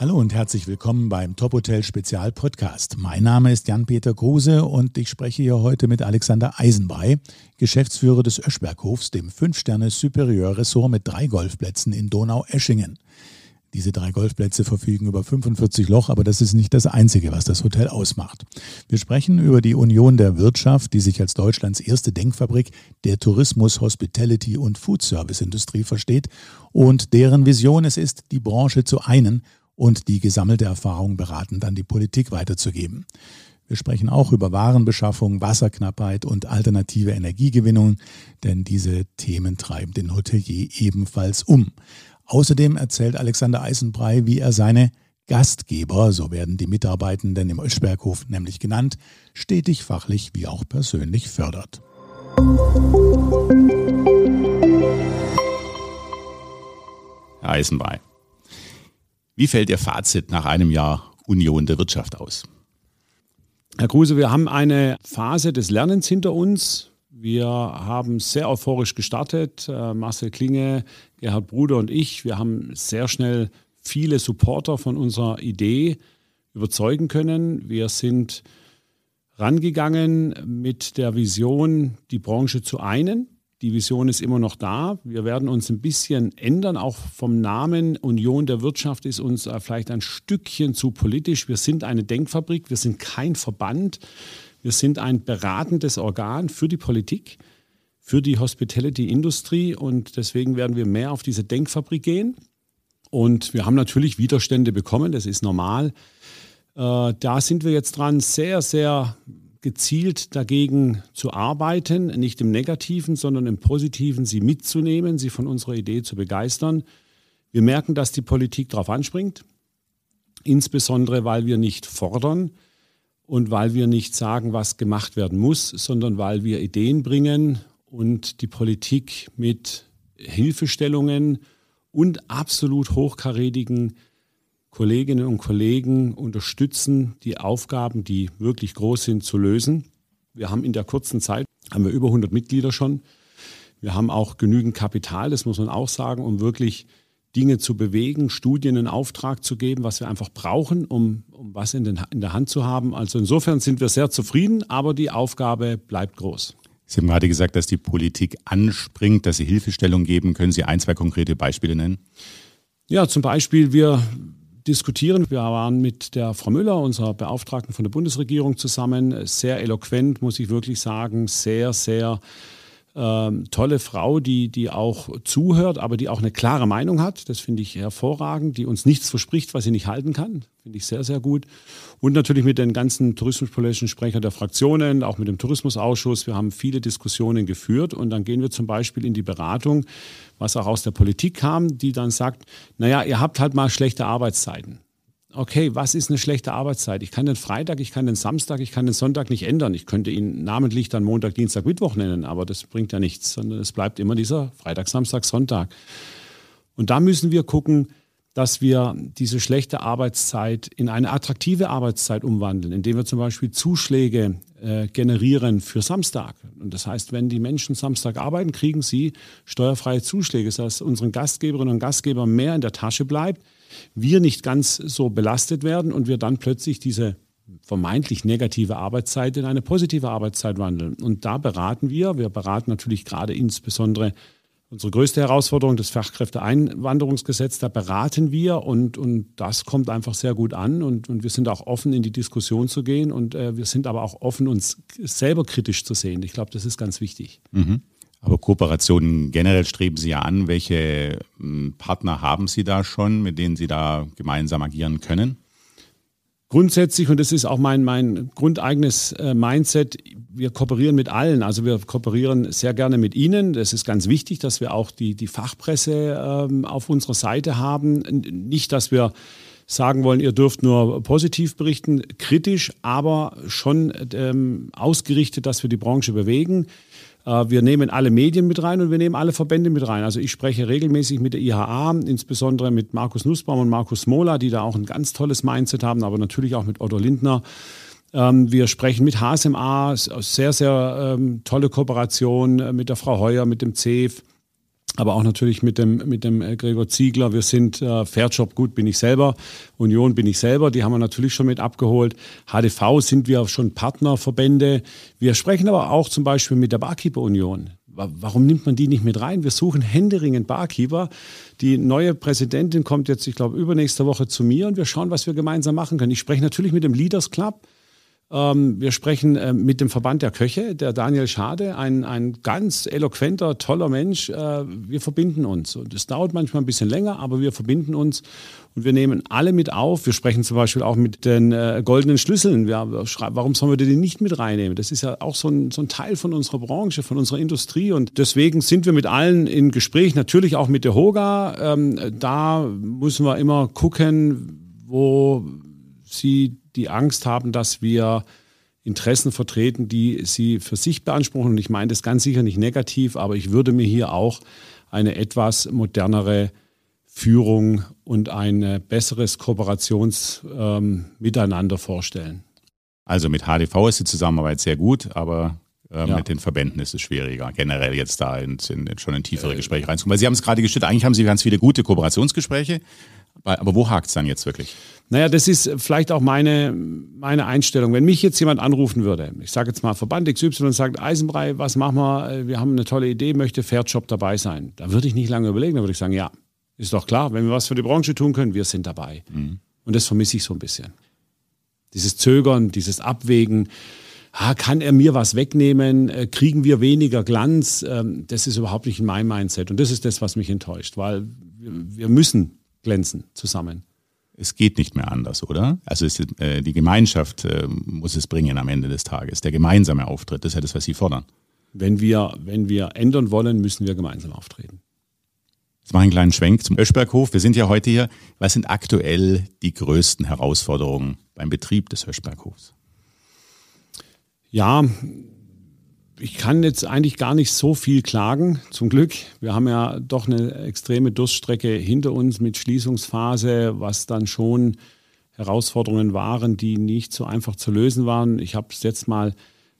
Hallo und herzlich willkommen beim Top Hotel Spezial Podcast. Mein Name ist Jan-Peter Kruse und ich spreche hier heute mit Alexander Eisenbrei, Geschäftsführer des Öschberghofs, dem 5-Sterne Superieur Ressort mit drei Golfplätzen in Donau-Eschingen. Diese drei Golfplätze verfügen über 45 Loch, aber das ist nicht das Einzige, was das Hotel ausmacht. Wir sprechen über die Union der Wirtschaft, die sich als Deutschlands erste Denkfabrik der Tourismus, Hospitality und Food Service Industrie versteht und deren Vision es ist, die Branche zu einen und die gesammelte Erfahrung beratend an die Politik weiterzugeben. Wir sprechen auch über Warenbeschaffung, Wasserknappheit und alternative Energiegewinnung, denn diese Themen treiben den Hotelier ebenfalls um. Außerdem erzählt Alexander Eisenbrei, wie er seine Gastgeber, so werden die Mitarbeitenden im Öschberghof nämlich genannt, stetig fachlich wie auch persönlich fördert. Eisenbrei, wie fällt Ihr Fazit nach einem Jahr Union der Wirtschaft aus? Herr Kruse, wir haben eine Phase des Lernens hinter uns. Wir haben sehr euphorisch gestartet. Äh, Marcel Klinge, Gerhard Bruder und ich. Wir haben sehr schnell viele Supporter von unserer Idee überzeugen können. Wir sind rangegangen mit der Vision, die Branche zu einen. Die Vision ist immer noch da. Wir werden uns ein bisschen ändern. Auch vom Namen Union der Wirtschaft ist uns äh, vielleicht ein Stückchen zu politisch. Wir sind eine Denkfabrik. Wir sind kein Verband. Wir sind ein beratendes Organ für die Politik, für die Hospitality-Industrie. Und deswegen werden wir mehr auf diese Denkfabrik gehen. Und wir haben natürlich Widerstände bekommen. Das ist normal. Äh, da sind wir jetzt dran, sehr, sehr gezielt dagegen zu arbeiten, nicht im Negativen, sondern im Positiven, sie mitzunehmen, sie von unserer Idee zu begeistern. Wir merken, dass die Politik darauf anspringt, insbesondere weil wir nicht fordern und weil wir nicht sagen, was gemacht werden muss, sondern weil wir Ideen bringen und die Politik mit Hilfestellungen und absolut hochkarätigen Kolleginnen und Kollegen unterstützen, die Aufgaben, die wirklich groß sind, zu lösen. Wir haben in der kurzen Zeit, haben wir über 100 Mitglieder schon. Wir haben auch genügend Kapital, das muss man auch sagen, um wirklich Dinge zu bewegen, Studien in Auftrag zu geben, was wir einfach brauchen, um, um was in, den, in der Hand zu haben. Also insofern sind wir sehr zufrieden, aber die Aufgabe bleibt groß. Sie haben gerade gesagt, dass die Politik anspringt, dass Sie Hilfestellung geben. Können Sie ein, zwei konkrete Beispiele nennen? Ja, zum Beispiel, wir diskutieren. Wir waren mit der Frau Müller, unserer Beauftragten von der Bundesregierung, zusammen. Sehr eloquent, muss ich wirklich sagen. Sehr, sehr ähm, tolle Frau, die, die auch zuhört, aber die auch eine klare Meinung hat. Das finde ich hervorragend, die uns nichts verspricht, was sie nicht halten kann. Finde ich sehr, sehr gut. Und natürlich mit den ganzen tourismuspolitischen Sprechern der Fraktionen, auch mit dem Tourismusausschuss. Wir haben viele Diskussionen geführt und dann gehen wir zum Beispiel in die Beratung, was auch aus der Politik kam, die dann sagt, naja, ihr habt halt mal schlechte Arbeitszeiten okay, was ist eine schlechte Arbeitszeit? Ich kann den Freitag, ich kann den Samstag, ich kann den Sonntag nicht ändern. Ich könnte ihn namentlich dann Montag, Dienstag, Mittwoch nennen, aber das bringt ja nichts, sondern es bleibt immer dieser Freitag, Samstag, Sonntag. Und da müssen wir gucken, dass wir diese schlechte Arbeitszeit in eine attraktive Arbeitszeit umwandeln, indem wir zum Beispiel Zuschläge äh, generieren für Samstag. Und das heißt, wenn die Menschen Samstag arbeiten, kriegen sie steuerfreie Zuschläge, sodass unseren Gastgeberinnen und Gastgebern mehr in der Tasche bleibt, wir nicht ganz so belastet werden und wir dann plötzlich diese vermeintlich negative Arbeitszeit in eine positive Arbeitszeit wandeln. Und da beraten wir. Wir beraten natürlich gerade insbesondere unsere größte Herausforderung, das Fachkräfteeinwanderungsgesetz. Da beraten wir und, und das kommt einfach sehr gut an. Und, und wir sind auch offen, in die Diskussion zu gehen. Und äh, wir sind aber auch offen, uns selber kritisch zu sehen. Ich glaube, das ist ganz wichtig. Mhm. Aber Kooperationen generell streben Sie ja an. Welche hm, Partner haben Sie da schon, mit denen Sie da gemeinsam agieren können? Grundsätzlich, und das ist auch mein, mein grundeigenes äh, Mindset, wir kooperieren mit allen. Also wir kooperieren sehr gerne mit Ihnen. Das ist ganz wichtig, dass wir auch die, die Fachpresse ähm, auf unserer Seite haben. Nicht, dass wir sagen wollen, ihr dürft nur positiv berichten, kritisch, aber schon ähm, ausgerichtet, dass wir die Branche bewegen. Äh, wir nehmen alle Medien mit rein und wir nehmen alle Verbände mit rein. Also ich spreche regelmäßig mit der IHA, insbesondere mit Markus Nussbaum und Markus Mola, die da auch ein ganz tolles Mindset haben, aber natürlich auch mit Otto Lindner. Ähm, wir sprechen mit HSMA, sehr, sehr ähm, tolle Kooperation äh, mit der Frau Heuer, mit dem CEF. Aber auch natürlich mit dem, mit dem äh, Gregor Ziegler. Wir sind äh, Fairjob, gut bin ich selber, Union bin ich selber, die haben wir natürlich schon mit abgeholt. HDV sind wir schon Partnerverbände. Wir sprechen aber auch zum Beispiel mit der Barkeeper Union. Warum nimmt man die nicht mit rein? Wir suchen händeringend Barkeeper. Die neue Präsidentin kommt jetzt, ich glaube, übernächste Woche zu mir und wir schauen, was wir gemeinsam machen können. Ich spreche natürlich mit dem Leaders Club. Ähm, wir sprechen äh, mit dem Verband der Köche, der Daniel Schade, ein, ein ganz eloquenter, toller Mensch. Äh, wir verbinden uns. Und es dauert manchmal ein bisschen länger, aber wir verbinden uns und wir nehmen alle mit auf. Wir sprechen zum Beispiel auch mit den äh, goldenen Schlüsseln. Wir, warum sollen wir die nicht mit reinnehmen? Das ist ja auch so ein, so ein Teil von unserer Branche, von unserer Industrie. Und deswegen sind wir mit allen in Gespräch, natürlich auch mit der Hoga. Ähm, da müssen wir immer gucken, wo sie die Angst haben, dass wir Interessen vertreten, die sie für sich beanspruchen. Und ich meine das ganz sicher nicht negativ, aber ich würde mir hier auch eine etwas modernere Führung und ein besseres Kooperationsmiteinander ähm, vorstellen. Also mit HDV ist die Zusammenarbeit sehr gut, aber äh, ja. mit den Verbänden ist es schwieriger, generell jetzt da in, in, schon in tiefere äh, Gespräche reinzukommen. Weil Sie haben es gerade geschüttet, eigentlich haben Sie ganz viele gute Kooperationsgespräche, aber wo hakt es dann jetzt wirklich? Naja, das ist vielleicht auch meine, meine Einstellung. Wenn mich jetzt jemand anrufen würde, ich sage jetzt mal Verband XY und sagt, Eisenbrei, was machen wir? Wir haben eine tolle Idee, möchte Fairjob dabei sein. Da würde ich nicht lange überlegen, da würde ich sagen, ja, ist doch klar, wenn wir was für die Branche tun können, wir sind dabei. Mhm. Und das vermisse ich so ein bisschen. Dieses Zögern, dieses Abwägen, ah, kann er mir was wegnehmen, äh, kriegen wir weniger Glanz, ähm, das ist überhaupt nicht in meinem Mindset. Und das ist das, was mich enttäuscht, weil wir müssen glänzen zusammen. Es geht nicht mehr anders, oder? Also es, äh, die Gemeinschaft äh, muss es bringen am Ende des Tages. Der gemeinsame Auftritt, das ist ja das, was Sie fordern. Wenn wir, wenn wir ändern wollen, müssen wir gemeinsam auftreten. Jetzt mache ich einen kleinen Schwenk zum Höschberghof. Wir sind ja heute hier. Was sind aktuell die größten Herausforderungen beim Betrieb des Höschberghofs? Ja, ich kann jetzt eigentlich gar nicht so viel klagen, zum Glück. Wir haben ja doch eine extreme Durststrecke hinter uns mit Schließungsphase, was dann schon Herausforderungen waren, die nicht so einfach zu lösen waren. Ich habe es jetzt mal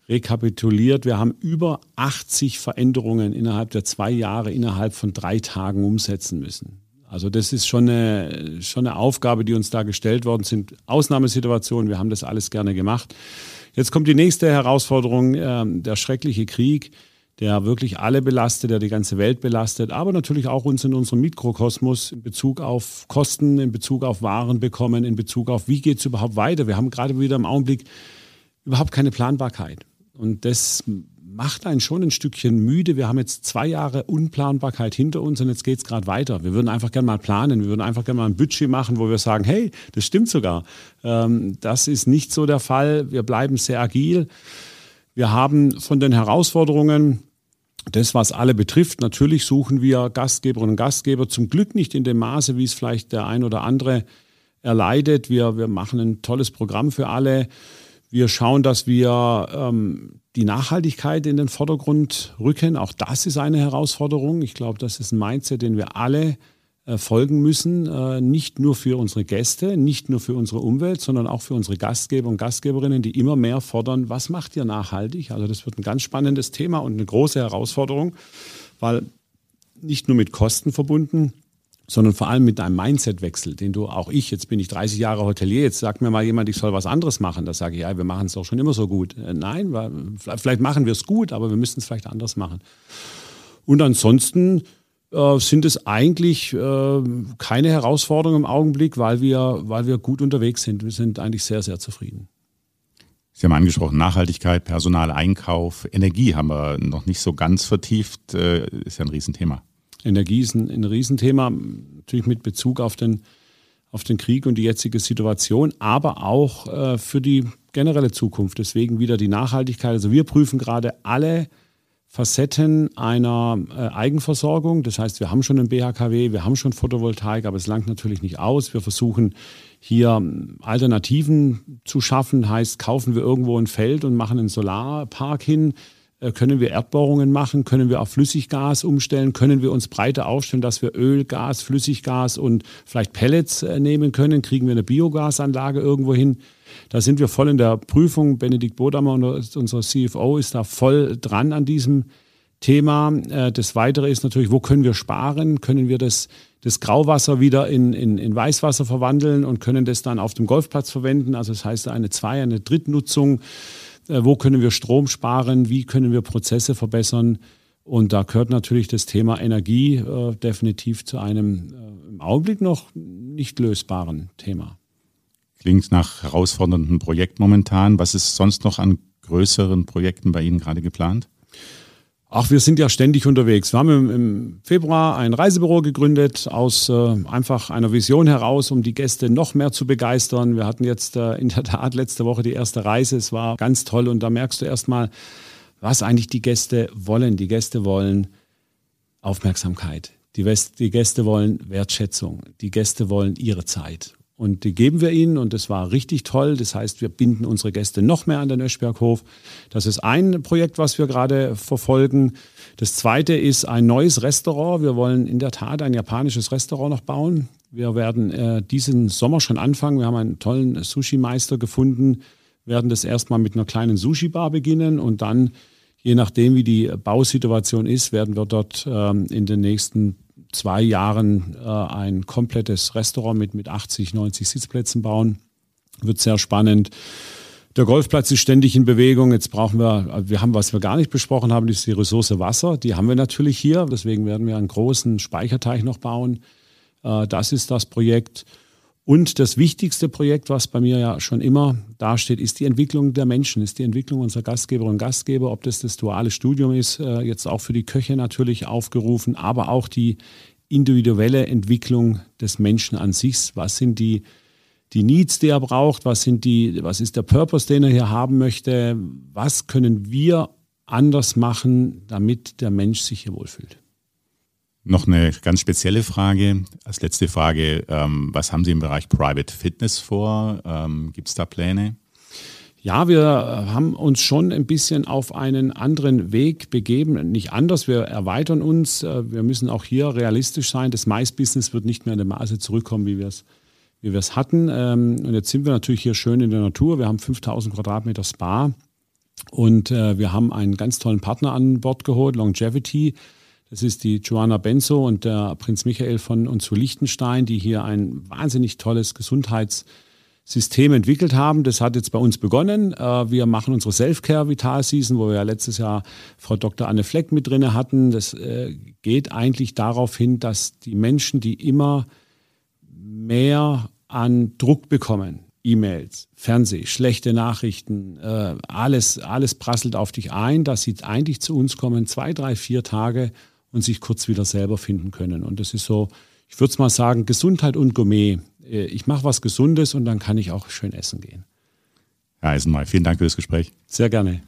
rekapituliert. Wir haben über 80 Veränderungen innerhalb der zwei Jahre, innerhalb von drei Tagen umsetzen müssen. Also das ist schon eine, schon eine Aufgabe, die uns da gestellt worden sind. Ausnahmesituationen, wir haben das alles gerne gemacht. Jetzt kommt die nächste Herausforderung, äh, der schreckliche Krieg, der wirklich alle belastet, der die ganze Welt belastet, aber natürlich auch uns in unserem Mikrokosmos in Bezug auf Kosten, in Bezug auf Waren bekommen, in Bezug auf, wie geht es überhaupt weiter. Wir haben gerade wieder im Augenblick überhaupt keine Planbarkeit. Und das macht einen schon ein Stückchen müde. Wir haben jetzt zwei Jahre Unplanbarkeit hinter uns und jetzt geht es gerade weiter. Wir würden einfach gerne mal planen. Wir würden einfach gerne mal ein Budget machen, wo wir sagen, hey, das stimmt sogar. Ähm, das ist nicht so der Fall. Wir bleiben sehr agil. Wir haben von den Herausforderungen das, was alle betrifft, natürlich suchen wir Gastgeberinnen und Gastgeber zum Glück nicht in dem Maße, wie es vielleicht der ein oder andere erleidet. Wir, wir machen ein tolles Programm für alle. Wir schauen, dass wir ähm, die Nachhaltigkeit in den Vordergrund rücken. Auch das ist eine Herausforderung. Ich glaube, das ist ein Mindset, den wir alle äh, folgen müssen. Äh, nicht nur für unsere Gäste, nicht nur für unsere Umwelt, sondern auch für unsere Gastgeber und Gastgeberinnen, die immer mehr fordern, was macht ihr nachhaltig? Also das wird ein ganz spannendes Thema und eine große Herausforderung, weil nicht nur mit Kosten verbunden, sondern vor allem mit einem Mindsetwechsel, den du auch ich, jetzt bin ich 30 Jahre Hotelier, jetzt sagt mir mal jemand, ich soll was anderes machen. Da sage ich, ja, wir machen es doch schon immer so gut. Äh, nein, vielleicht machen wir es gut, aber wir müssen es vielleicht anders machen. Und ansonsten äh, sind es eigentlich äh, keine Herausforderungen im Augenblick, weil wir, weil wir gut unterwegs sind. Wir sind eigentlich sehr, sehr zufrieden. Sie haben angesprochen, Nachhaltigkeit, Personaleinkauf, Energie haben wir noch nicht so ganz vertieft, äh, ist ja ein Riesenthema. Energie ist ein, ein Riesenthema, natürlich mit Bezug auf den, auf den Krieg und die jetzige Situation, aber auch äh, für die generelle Zukunft. Deswegen wieder die Nachhaltigkeit. Also wir prüfen gerade alle Facetten einer äh, Eigenversorgung. Das heißt, wir haben schon einen BHKW, wir haben schon Photovoltaik, aber es langt natürlich nicht aus. Wir versuchen hier Alternativen zu schaffen. Heißt, kaufen wir irgendwo ein Feld und machen einen Solarpark hin können wir Erdbohrungen machen? Können wir auf Flüssiggas umstellen? Können wir uns breiter aufstellen, dass wir Öl, Gas, Flüssiggas und vielleicht Pellets äh, nehmen können? Kriegen wir eine Biogasanlage irgendwo hin? Da sind wir voll in der Prüfung. Benedikt Bodamer, unser CFO, ist da voll dran an diesem Thema. Äh, das Weitere ist natürlich, wo können wir sparen? Können wir das, das Grauwasser wieder in, in, in Weißwasser verwandeln und können das dann auf dem Golfplatz verwenden? Also das heißt eine Zwei-, eine Drittnutzung. Äh, wo können wir Strom sparen? Wie können wir Prozesse verbessern? Und da gehört natürlich das Thema Energie äh, definitiv zu einem äh, im Augenblick noch nicht lösbaren Thema. Klingt nach herausfordernden Projekt momentan. Was ist sonst noch an größeren Projekten bei Ihnen gerade geplant? Ach, wir sind ja ständig unterwegs. Wir haben im, Februar ein Reisebüro gegründet aus äh, einfach einer Vision heraus, um die Gäste noch mehr zu begeistern. Wir hatten jetzt äh, in der Tat letzte Woche die erste Reise. Es war ganz toll und da merkst du erstmal, was eigentlich die Gäste wollen. Die Gäste wollen Aufmerksamkeit. Die, West die Gäste wollen Wertschätzung. Die Gäste wollen ihre Zeit. Und die geben wir ihnen und das war richtig toll. Das heißt, wir binden unsere Gäste noch mehr an den Öschberghof. Das ist ein Projekt, was wir gerade verfolgen. Das zweite ist ein neues Restaurant. Wir wollen in der Tat ein japanisches Restaurant noch bauen. Wir werden äh, diesen Sommer schon anfangen. Wir haben einen tollen Sushi-Meister gefunden, werden das erstmal mit einer kleinen Sushi-Bar beginnen und dann, je nachdem, wie die Bausituation ist, werden wir dort ähm, in den nächsten zwei Jahren äh, ein komplettes Restaurant mit, mit 80, 90 Sitzplätzen bauen. Wird sehr spannend. Der Golfplatz ist ständig in Bewegung. Jetzt brauchen wir, wir haben, was wir gar nicht besprochen haben, ist die Ressource Wasser. Die haben wir natürlich hier. Deswegen werden wir einen großen Speicherteich noch bauen. Äh, das ist das Projekt. Und das wichtigste Projekt, was bei mir ja schon immer dasteht, ist die Entwicklung der Menschen, ist die Entwicklung unserer Gastgeberinnen und Gastgeber, ob das das duale Studium ist, äh, jetzt auch für die Köche natürlich aufgerufen, aber auch die individuelle Entwicklung des Menschen an sich. Was sind die, die Needs, die er braucht? Was, sind die, was ist der Purpose, den er hier haben möchte? Was können wir anders machen, damit der Mensch sich hier wohlfühlt? Noch eine ganz spezielle Frage. Als letzte Frage, ähm, was haben Sie im Bereich Private Fitness vor? Ähm, Gibt es da Pläne? Ja, wir haben uns schon ein bisschen auf einen anderen Weg begeben. Nicht anders, wir erweitern uns. Wir müssen auch hier realistisch sein. Das Mais-Business wird nicht mehr in dem Maße zurückkommen, wie wir es wie wir es hatten. Ähm, und jetzt sind wir natürlich hier schön in der Natur. Wir haben 5000 Quadratmeter Spa und äh, wir haben einen ganz tollen Partner an Bord geholt, Longevity. Das ist die Joanna Benzo und der Prinz Michael von uns zu Liechtenstein, die hier ein wahnsinnig tolles Gesundheitssystem entwickelt haben. Das hat jetzt bei uns begonnen. Äh, wir machen unsere Self-Care Vital Season, wo wir ja letztes Jahr Frau Dr. Anne Fleck mit drin hatten. Das äh, geht eigentlich darauf hin, dass die Menschen, die immer mehr an Druck bekommen, E-Mails, Fernseh, schlechte Nachrichten, äh, alles, alles prasselt auf dich ein, dass sie eigentlich zu uns kommen, zwei, drei, vier Tage und sich kurz wieder selber finden können. Und das ist so, ich würde es mal sagen, Gesundheit und Gourmet. Äh, ich mache was Gesundes und dann kann ich auch schön essen gehen. Herr Eisenmai, vielen Dank für das Gespräch. Sehr gerne.